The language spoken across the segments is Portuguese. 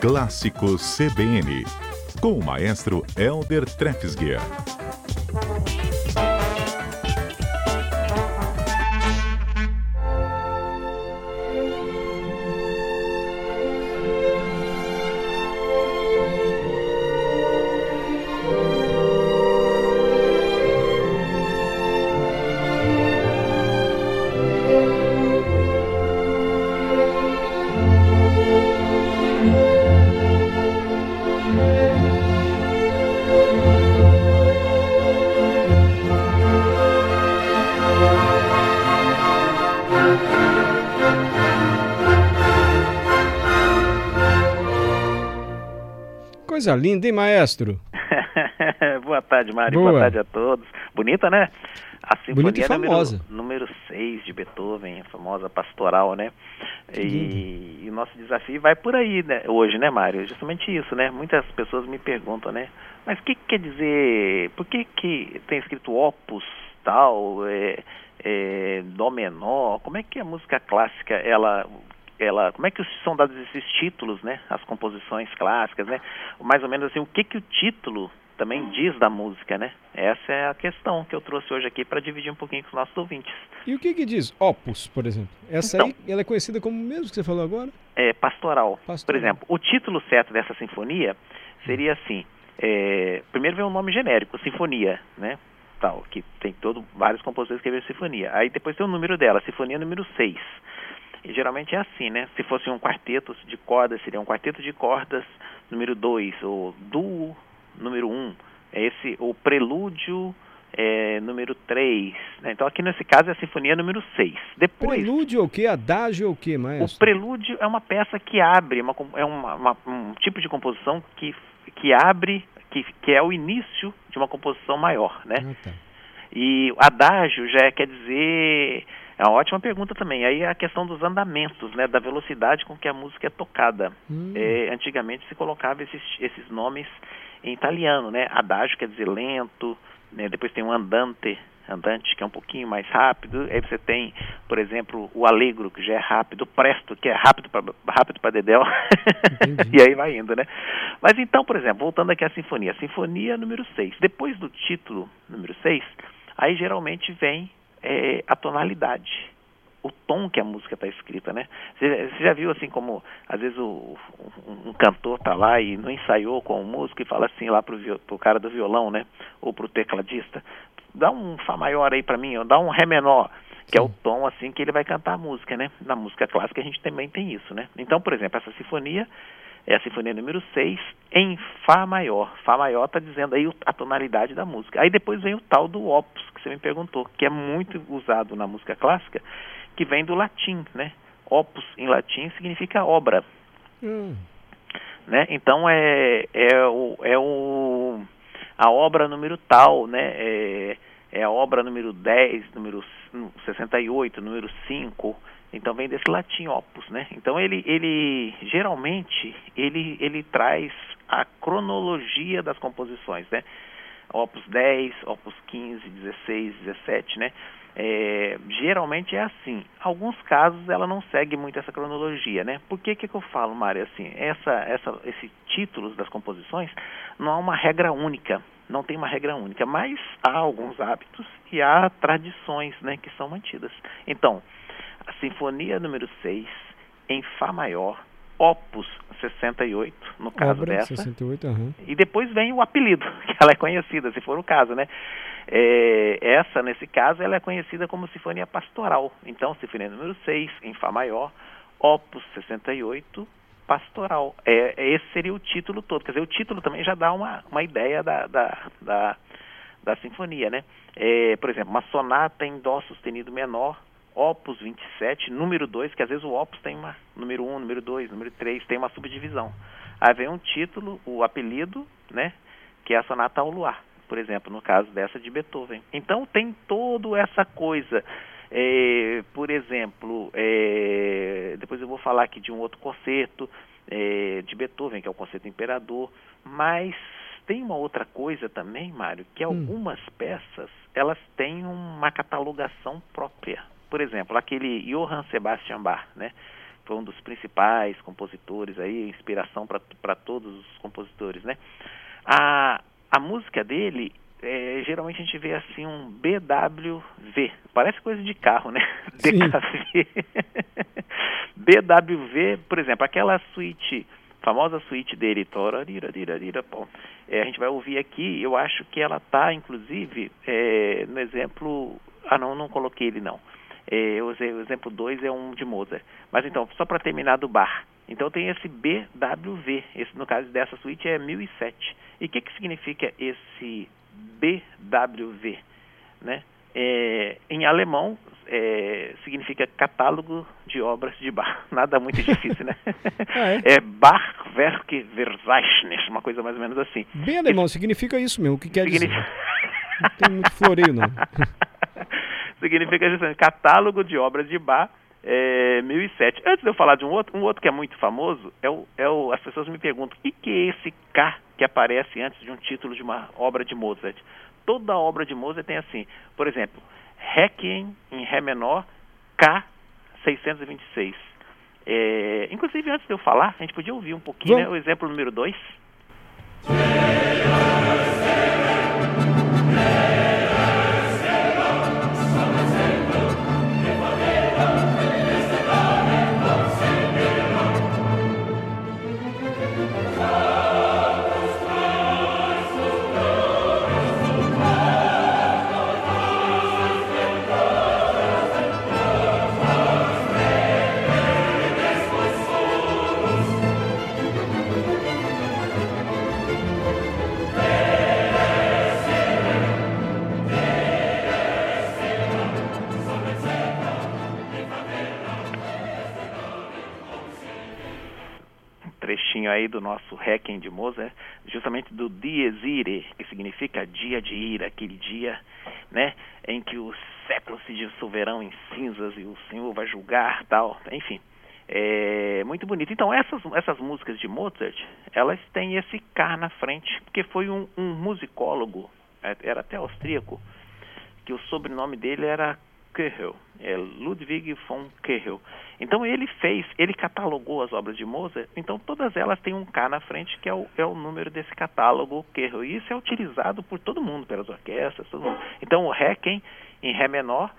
Clássicos CBN, com o maestro Elder Trefsguier. Coisa linda, hein, maestro? Boa tarde, Mário. Boa. Boa. tarde a todos. Bonita, né? A Sinfonia Bonita e famosa. Número, 6 de Beethoven, a famosa pastoral, né? E, e, o nosso desafio vai por aí, né? Hoje, né, Mário? Justamente isso, né? Muitas pessoas me perguntam, né? Mas o que, que, quer dizer? Por que, que tem escrito opus tal, é, é, dó menor? Como é que a música clássica, ela ela, como é que são dados esses títulos, né? As composições clássicas, né? Mais ou menos assim, o que que o título também diz da música, né? Essa é a questão que eu trouxe hoje aqui para dividir um pouquinho com os nossos ouvintes. E o que que diz opus, por exemplo? Essa então, aí, ela é conhecida como mesmo que você falou agora? É pastoral. pastoral. Por exemplo, o título certo dessa sinfonia seria assim, é, primeiro vem um nome genérico, sinfonia, né? Tal, que tem todo vários compositores que escreveram sinfonia. Aí depois tem o número dela, sinfonia número 6. E geralmente é assim, né? Se fosse um quarteto de cordas, seria um quarteto de cordas número 2, ou duo número 1. Um. É esse, o prelúdio é, número 3. Né? Então aqui nesse caso é a sinfonia número 6. Depois, prelúdio é o que? Adágio é o que, maestro? O prelúdio é uma peça que abre, uma, é uma, uma, um tipo de composição que, que abre, que, que é o início de uma composição maior, né? Ah, tá. E adágio já quer dizer é uma ótima pergunta também. Aí a questão dos andamentos, né, da velocidade com que a música é tocada. Hum. É, antigamente se colocava esses, esses nomes em italiano, né? Adagio quer dizer lento, né? depois tem o andante, andante que é um pouquinho mais rápido. Aí você tem, por exemplo, o allegro que já é rápido, o presto que é rápido para rápido para dedéu. e aí vai indo, né? Mas então, por exemplo, voltando aqui à sinfonia, sinfonia número 6. Depois do título número 6, aí geralmente vem é a tonalidade, o tom que a música está escrita, né? Você, já viu assim como às vezes o, um, um, cantor tá lá e não ensaiou com o músico e fala assim lá pro, pro cara do violão, né? Ou pro tecladista, dá um fá maior aí para mim, ou dá um ré menor, que é o tom assim que ele vai cantar a música, né? Na música clássica a gente também tem isso, né? Então, por exemplo, essa sinfonia é a sinfonia número 6 em Fá maior. Fá maior está dizendo aí a tonalidade da música. Aí depois vem o tal do opus, que você me perguntou, que é muito usado na música clássica, que vem do latim, né? Opus em latim significa obra. Hum. Né? Então é, é, o, é o, a obra número tal, né? É, é a obra número 10, número 68, número 5, então vem desse latim opus, né? Então ele, ele geralmente ele, ele traz a cronologia das composições, né? Opus 10, Opus 15, 16, 17, né? É, geralmente é assim. Alguns casos ela não segue muito essa cronologia, né? Por que que, eu falo, Mário, assim? Essa, essa, esses títulos das composições não há uma regra única, não tem uma regra única, mas há alguns hábitos e há tradições, né, que são mantidas. Então, a Sinfonia número 6, em Fá maior, Opus 68, no caso Obra dessa. 68, uhum. E depois vem o apelido, que ela é conhecida, se for o caso, né? É, essa, nesse caso, ela é conhecida como Sinfonia Pastoral. Então, Sinfonia número 6, em Fá maior, Opus 68, Pastoral. É, esse seria o título todo. Quer dizer, o título também já dá uma, uma ideia da, da, da, da sinfonia, né? É, por exemplo, uma sonata em Dó sustenido menor, Opus 27, número 2, que às vezes o Opus tem uma número 1, um, número 2, número 3, tem uma subdivisão. Aí vem um título, o apelido, né, que é a Sonata ao Luar, por exemplo, no caso dessa de Beethoven. Então tem toda essa coisa. É, por exemplo, é, depois eu vou falar aqui de um outro concerto é, de Beethoven, que é o concerto Imperador, mas tem uma outra coisa também, Mário, que hum. algumas hum. peças elas têm uma catalogação própria por exemplo, aquele Johann Sebastian Bach, né? foi um dos principais compositores aí, inspiração para todos os compositores, né? A, a música dele, é, geralmente a gente vê assim um BWV, parece coisa de carro, né? DKV. BWV, por exemplo, aquela suíte, famosa suíte dele, é, a gente vai ouvir aqui, eu acho que ela está, inclusive, é, no exemplo, ah não, não coloquei ele não, é, o exemplo 2 é um de Mozart, mas então, só para terminar do bar, então tem esse BWV, esse no caso dessa suíte é 1007. E o que, que significa esse BWV? Né? É, em alemão é, significa catálogo de obras de Bach. Nada muito difícil, né? ah, é? é Verzeichnis, uma coisa mais ou menos assim. Bem alemão, Esse... significa isso mesmo. O que quer significa... dizer? Não tem muito floreio, não. significa catálogo de obras de Bach é, 1007. Antes de eu falar de um outro, um outro que é muito famoso, é o, é o, as pessoas me perguntam, o que, que é esse K que aparece antes de um título de uma obra de Mozart? Toda obra de Mozart tem assim, por exemplo, Requiem em Ré menor, K 626. É, inclusive, antes de eu falar, a gente podia ouvir um pouquinho né, o exemplo número 2. Aí do nosso Requiem de Mozart, justamente do Dies Irae, que significa dia de ira, aquele dia, né, em que os séculos se dissolverão em cinzas e o Senhor vai julgar, tal, enfim. É muito bonito. Então, essas, essas músicas de Mozart, elas têm esse K na frente, porque foi um, um musicólogo, é, era até austríaco, que o sobrenome dele era Köchel, é Ludwig von Köchel. Então ele fez, ele catalogou as obras de Mozart, então todas elas têm um K na frente, que é o, é o número desse catálogo Köchel. E isso é utilizado por todo mundo, pelas orquestras, todo mundo. Então o Requiem em Ré menor,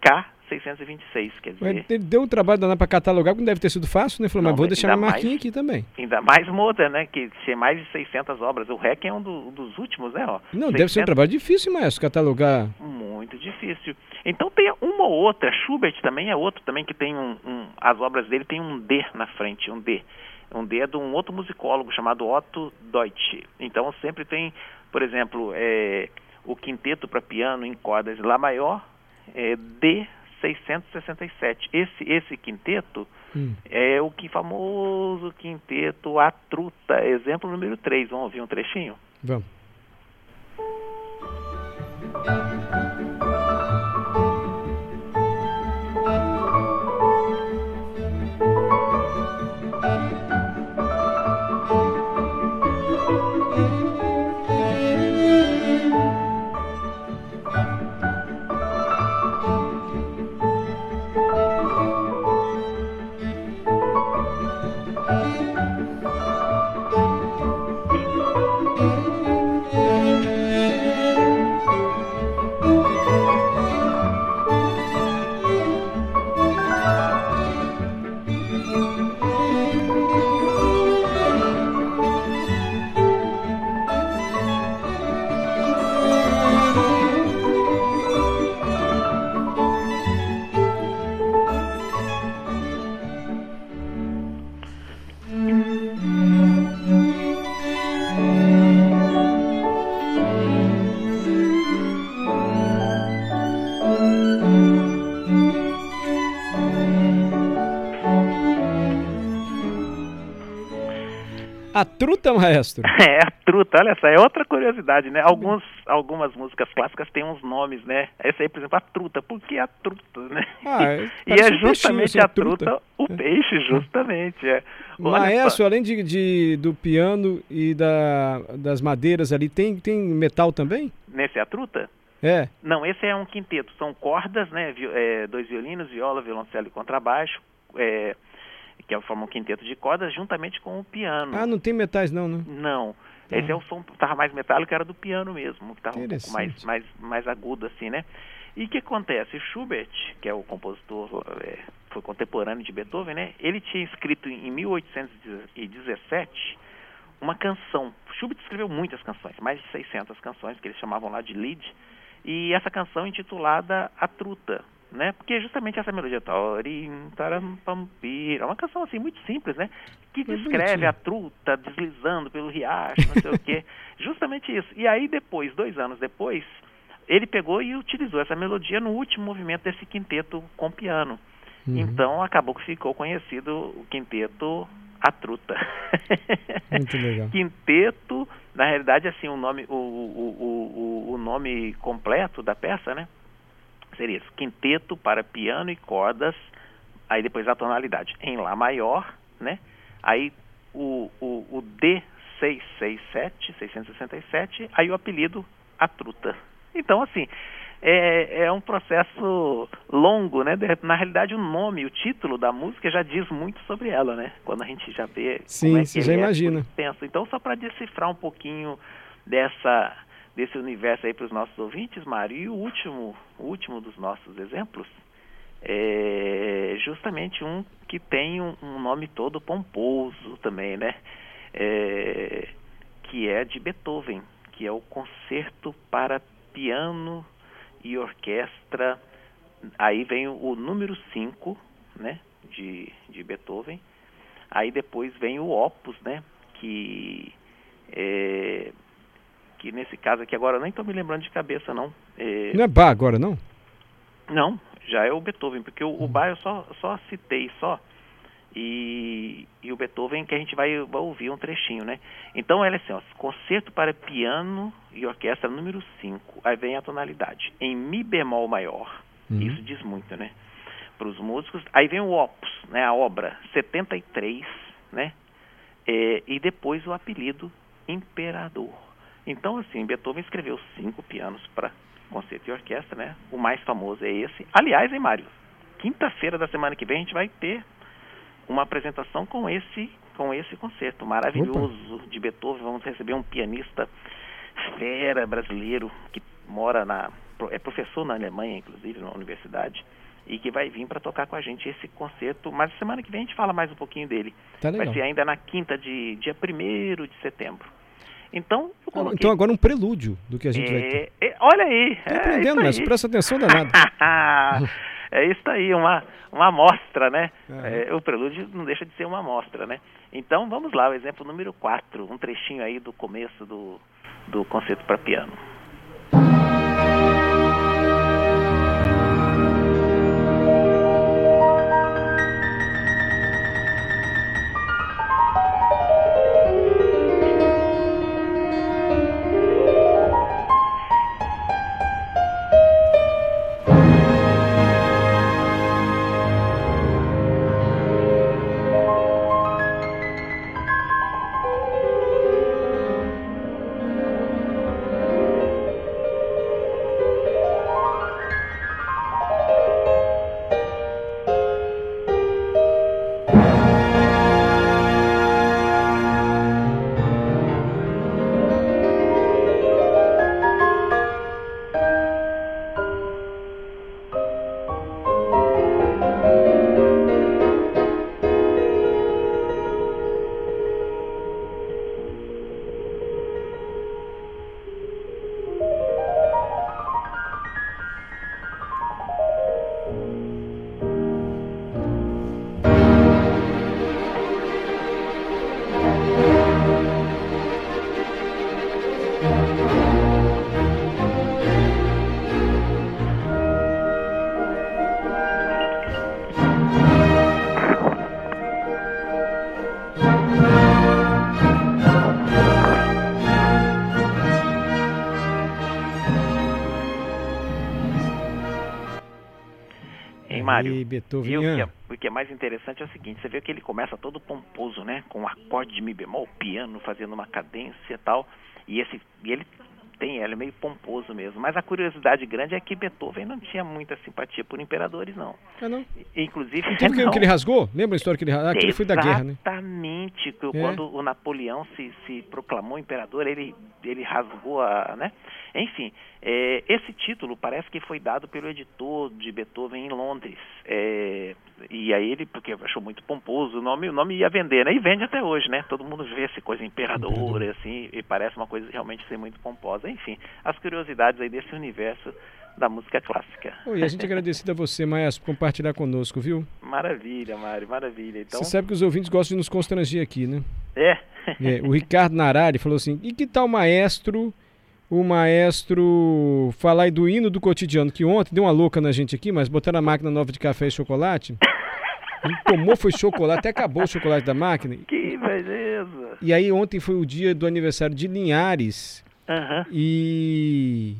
K 626, quer dizer... Mas deu um trabalho danado para catalogar, que não deve ter sido fácil, né? Falou, não, mas vou deixar minha marquinha aqui também. Ainda mais Mozart, né? Que tinha mais de 600 obras. O Requiem é um do, dos últimos, né? Ó, não, 600... deve ser um trabalho difícil, maestro, catalogar... Muito difícil. Então tem uma ou outra, Schubert também é outro também que tem um, um, as obras dele tem um D na frente, um D. Um D é de um outro musicólogo chamado Otto Deutsch. Então sempre tem, por exemplo, é, o quinteto para piano em cordas Lá maior, é, D 667. Esse, esse quinteto hum. é o que famoso quinteto A Truta, exemplo número 3. Vamos ouvir um trechinho? Vamos. A truta, maestro? É, a truta, olha só, é outra curiosidade, né? Alguns, algumas músicas clássicas têm uns nomes, né? Essa aí, por exemplo, a truta. Por que a truta, né? Ah, é, e é justamente um a truta, truta, o é. peixe, justamente. É. Maestro, além de, de, do piano e da, das madeiras ali, tem, tem metal também? Nesse a truta? É. Não, esse é um quinteto. São cordas, né? É, dois violinos, viola, violoncelo e contrabaixo. É, que forma um quinteto de cordas, juntamente com o piano. Ah, não tem metais não, né? Não. Esse é o som que estava mais metálico, era do piano mesmo, que estava um pouco mais, mais, mais agudo assim, né? E o que acontece? Schubert, que é o compositor, é, foi contemporâneo de Beethoven, né? Ele tinha escrito em 1817 uma canção. Schubert escreveu muitas canções, mais de 600 canções, que eles chamavam lá de Lied, e essa canção intitulada A Truta, né? Porque justamente essa melodia Torim, Tarampampira, é uma canção assim muito simples, né? Que descreve a truta deslizando pelo riacho, não sei o quê. Justamente isso. E aí depois, dois anos depois, ele pegou e utilizou essa melodia no último movimento desse quinteto com piano. Uhum. Então acabou que ficou conhecido o quinteto A Truta. Muito legal. quinteto, na realidade, assim, o nome, o, o, o, o nome completo da peça, né? Seria isso, quinteto para piano e cordas, aí depois a tonalidade em Lá maior, né? Aí o, o, o D667, 667, aí o apelido a truta. Então, assim, é, é um processo longo, né? Na realidade, o nome, o título da música já diz muito sobre ela, né? Quando a gente já vê. Sim, é você já é imagina. Pensa. Então, só para decifrar um pouquinho dessa desse universo aí para os nossos ouvintes, Mário. E o último, o último dos nossos exemplos é justamente um que tem um, um nome todo pomposo também, né? É, que é de Beethoven, que é o Concerto para Piano e Orquestra. Aí vem o, o número 5, né? De, de Beethoven. Aí depois vem o Opus, né? Que é, que nesse caso aqui agora nem estou me lembrando de cabeça não. É... Não é Bach agora não? Não, já é o Beethoven, porque o, o Bach eu só, só citei só. E, e o Beethoven que a gente vai, vai ouvir um trechinho, né? Então ela é assim, ó, concerto para piano e orquestra número 5. Aí vem a tonalidade em mi bemol maior. Uhum. Isso diz muito, né? Para os músicos. Aí vem o opus, né? A obra 73, né? É, e depois o apelido Imperador. Então, assim, Beethoven escreveu cinco pianos para concerto e orquestra, né? O mais famoso é esse. Aliás, hein, Mário? Quinta-feira da semana que vem a gente vai ter uma apresentação com esse com esse concerto maravilhoso Opa. de Beethoven. Vamos receber um pianista fera brasileiro que mora na é professor na Alemanha, inclusive, na universidade, e que vai vir para tocar com a gente esse concerto. Mas semana que vem a gente fala mais um pouquinho dele. Tá vai ser ainda na quinta de dia 1 de setembro. Então, eu coloquei... Então agora um prelúdio do que a gente é, vai ter. É, olha aí. Tô é aprendendo, mas presta atenção danada. é isso aí, uma, uma amostra, né? É. o prelúdio não deixa de ser uma amostra, né? Então vamos lá, o exemplo número 4, um trechinho aí do começo do, do concerto para piano. Mário. E Beethoven. E o, que é, o que é mais interessante é o seguinte, você vê que ele começa todo pomposo, né? Com um acorde de mi bemol, piano fazendo uma cadência e tal. E, esse, e ele tem, ele é meio pomposo mesmo. Mas a curiosidade grande é que Beethoven não tinha muita simpatia por imperadores, não. É, não? Inclusive. Não teve que ele rasgou? Lembra a história que ele rasgou? Ah, aquele foi da guerra, né? Exatamente. É. Quando o Napoleão se, se proclamou imperador, ele, ele rasgou a. Né? Enfim, é, esse título parece que foi dado pelo editor de Beethoven em Londres. É, e aí ele, porque achou muito pomposo o nome, o nome ia vender, né? E vende até hoje, né? Todo mundo vê essa coisa imperadora, assim, e parece uma coisa realmente ser muito pomposa. Enfim, as curiosidades aí desse universo da música clássica. Oi, a gente agradecido a você, Maestro, por compartilhar conosco, viu? Maravilha, Mário, maravilha. Então... Você sabe que os ouvintes gostam de nos constranger aqui, né? É. é o Ricardo Narari falou assim, e que tal maestro o maestro falar aí do hino do cotidiano, que ontem deu uma louca na gente aqui, mas botaram a máquina nova de café e chocolate. Ele tomou, foi chocolate, até acabou o chocolate da máquina. Que beleza! E aí ontem foi o dia do aniversário de Linhares. Uhum. E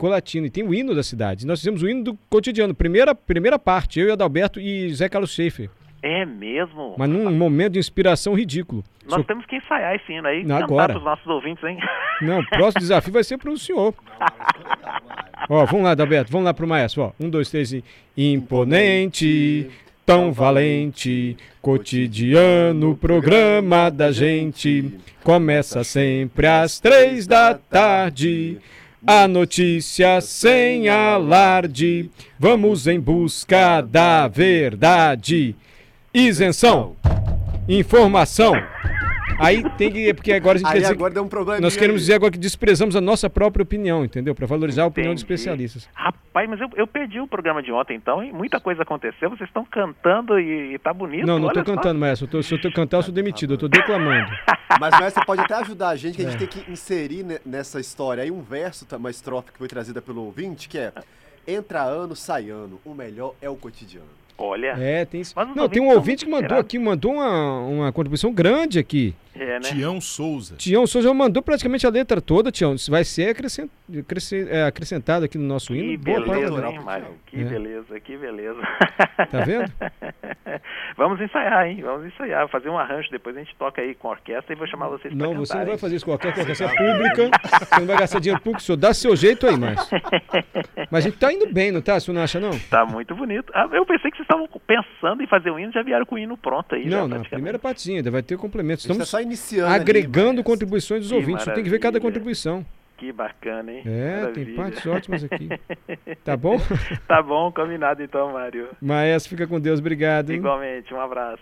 Colatina. E tem o hino da cidade. Nós fizemos o hino do cotidiano. Primeira, primeira parte, eu e Adalberto e Zé Carlos Schaefer. É mesmo? Mas num momento de inspiração ridículo. Nós temos que ensaiar esse hino aí. Não, agora. para os nossos ouvintes, hein? Não, o próximo desafio vai ser para o senhor. ó, vamos lá, Adalberto, vamos lá para o maestro. Ó, um, dois, três e... Imponente, tão valente, cotidiano, programa da gente. Começa sempre às três da tarde. A notícia sem alarde. Vamos em busca da verdade. Isenção. Informação. Aí tem que. Porque agora a gente aí quer dizer. Agora deu um problema nós queremos aí. dizer agora que desprezamos a nossa própria opinião, entendeu? Para valorizar a opinião de especialistas. Rapaz, mas eu, eu, perdi o programa de ontem então, e muita coisa aconteceu. Vocês estão cantando e, e tá bonito. Não, não estou cantando, Maestro. Eu tô, se eu tô cantar, eu sou demitido. Eu estou declamando. Mas, Maestro, você pode até ajudar a gente, que a gente é. tem que inserir nessa história aí um verso, uma estrofe que foi trazida pelo ouvinte, que é. Entra ano, sai ano, o melhor é o cotidiano. Olha. É, tem isso. Não, tem um ouvinte que mandou aqui, mandou uma, uma contribuição grande aqui. É, né? Tião Souza. Tião Souza mandou praticamente a letra toda, Tião. Vai ser acrescent, é, acrescentado aqui no nosso que hino. Beleza, hein, Mário? Que é. beleza, que beleza. Tá vendo? Vamos ensaiar, hein? Vamos ensaiar, fazer um arranjo, depois a gente toca aí com a orquestra e vou chamar vocês Não, você não vai fazer isso com a orquestra, a orquestra é pública, você não vai gastar dinheiro público, senhor dá seu jeito aí, mas. Mas a gente tá indo bem, não tá? Você não acha, não? Tá muito bonito. Ah, eu pensei que vocês estavam pensando em fazer o hino, já vieram com o hino pronto aí. Não, já, não, primeira partezinha, ainda vai ter complementos. Estamos só iniciando agregando ali, contribuições dos que ouvintes, você tem que ver cada contribuição. Que bacana, hein? É, Maravilha. tem partes ótimas aqui. Tá bom? tá bom, combinado então, Mário. Maestro, fica com Deus, obrigado. Hein? Igualmente, um abraço.